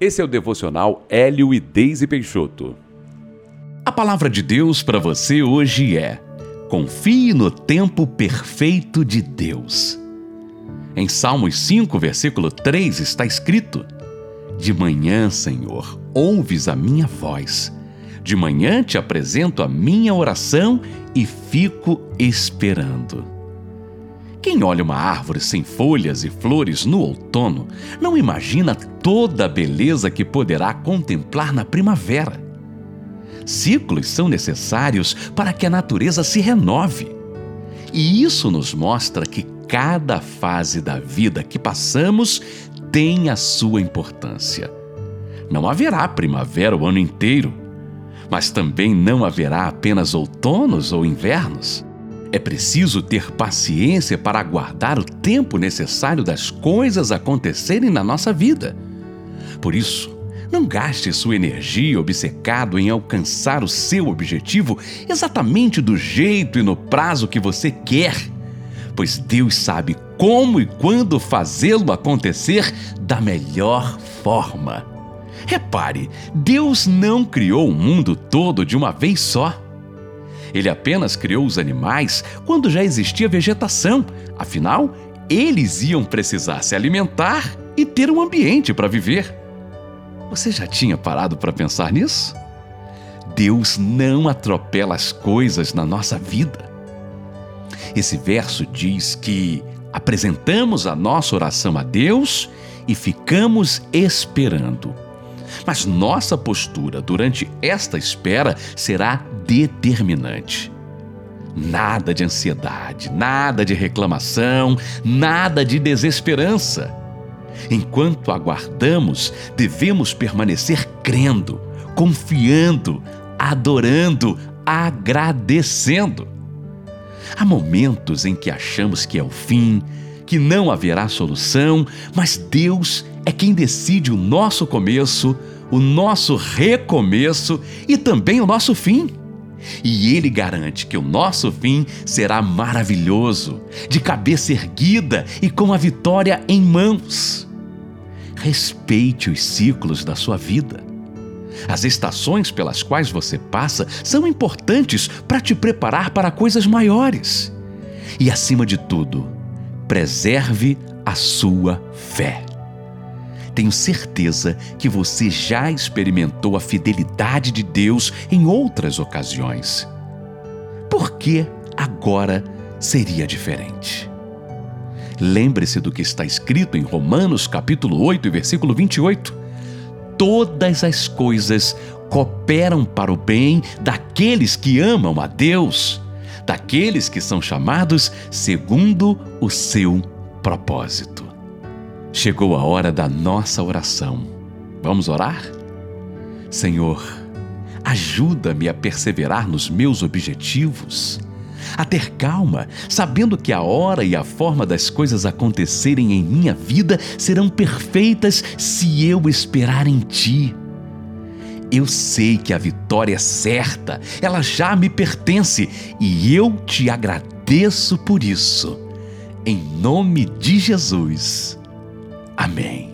Esse é o devocional Hélio e Deise Peixoto. A palavra de Deus para você hoje é: confie no tempo perfeito de Deus. Em Salmos 5, versículo 3 está escrito: De manhã, Senhor, ouves a minha voz. De manhã te apresento a minha oração e fico esperando. Quem olha uma árvore sem folhas e flores no outono não imagina toda a beleza que poderá contemplar na primavera. Ciclos são necessários para que a natureza se renove. E isso nos mostra que cada fase da vida que passamos tem a sua importância. Não haverá primavera o ano inteiro, mas também não haverá apenas outonos ou invernos. É preciso ter paciência para aguardar o tempo necessário das coisas acontecerem na nossa vida. Por isso, não gaste sua energia obcecado em alcançar o seu objetivo exatamente do jeito e no prazo que você quer, pois Deus sabe como e quando fazê-lo acontecer da melhor forma. Repare, Deus não criou o mundo todo de uma vez só. Ele apenas criou os animais quando já existia vegetação, afinal, eles iam precisar se alimentar e ter um ambiente para viver. Você já tinha parado para pensar nisso? Deus não atropela as coisas na nossa vida. Esse verso diz que apresentamos a nossa oração a Deus e ficamos esperando. Mas nossa postura durante esta espera será determinante. Nada de ansiedade, nada de reclamação, nada de desesperança. Enquanto aguardamos, devemos permanecer crendo, confiando, adorando, agradecendo. Há momentos em que achamos que é o fim, que não haverá solução, mas Deus é quem decide o nosso começo, o nosso recomeço e também o nosso fim. E Ele garante que o nosso fim será maravilhoso, de cabeça erguida e com a vitória em mãos. Respeite os ciclos da sua vida. As estações pelas quais você passa são importantes para te preparar para coisas maiores. E, acima de tudo, preserve a sua fé. Tenho certeza que você já experimentou a fidelidade de Deus em outras ocasiões. Por que agora seria diferente? Lembre-se do que está escrito em Romanos capítulo 8, versículo 28. Todas as coisas cooperam para o bem daqueles que amam a Deus, daqueles que são chamados segundo o seu propósito. Chegou a hora da nossa oração. Vamos orar? Senhor, ajuda-me a perseverar nos meus objetivos, a ter calma, sabendo que a hora e a forma das coisas acontecerem em minha vida serão perfeitas se eu esperar em Ti. Eu sei que a vitória é certa, ela já me pertence e eu te agradeço por isso. Em nome de Jesus. Amém.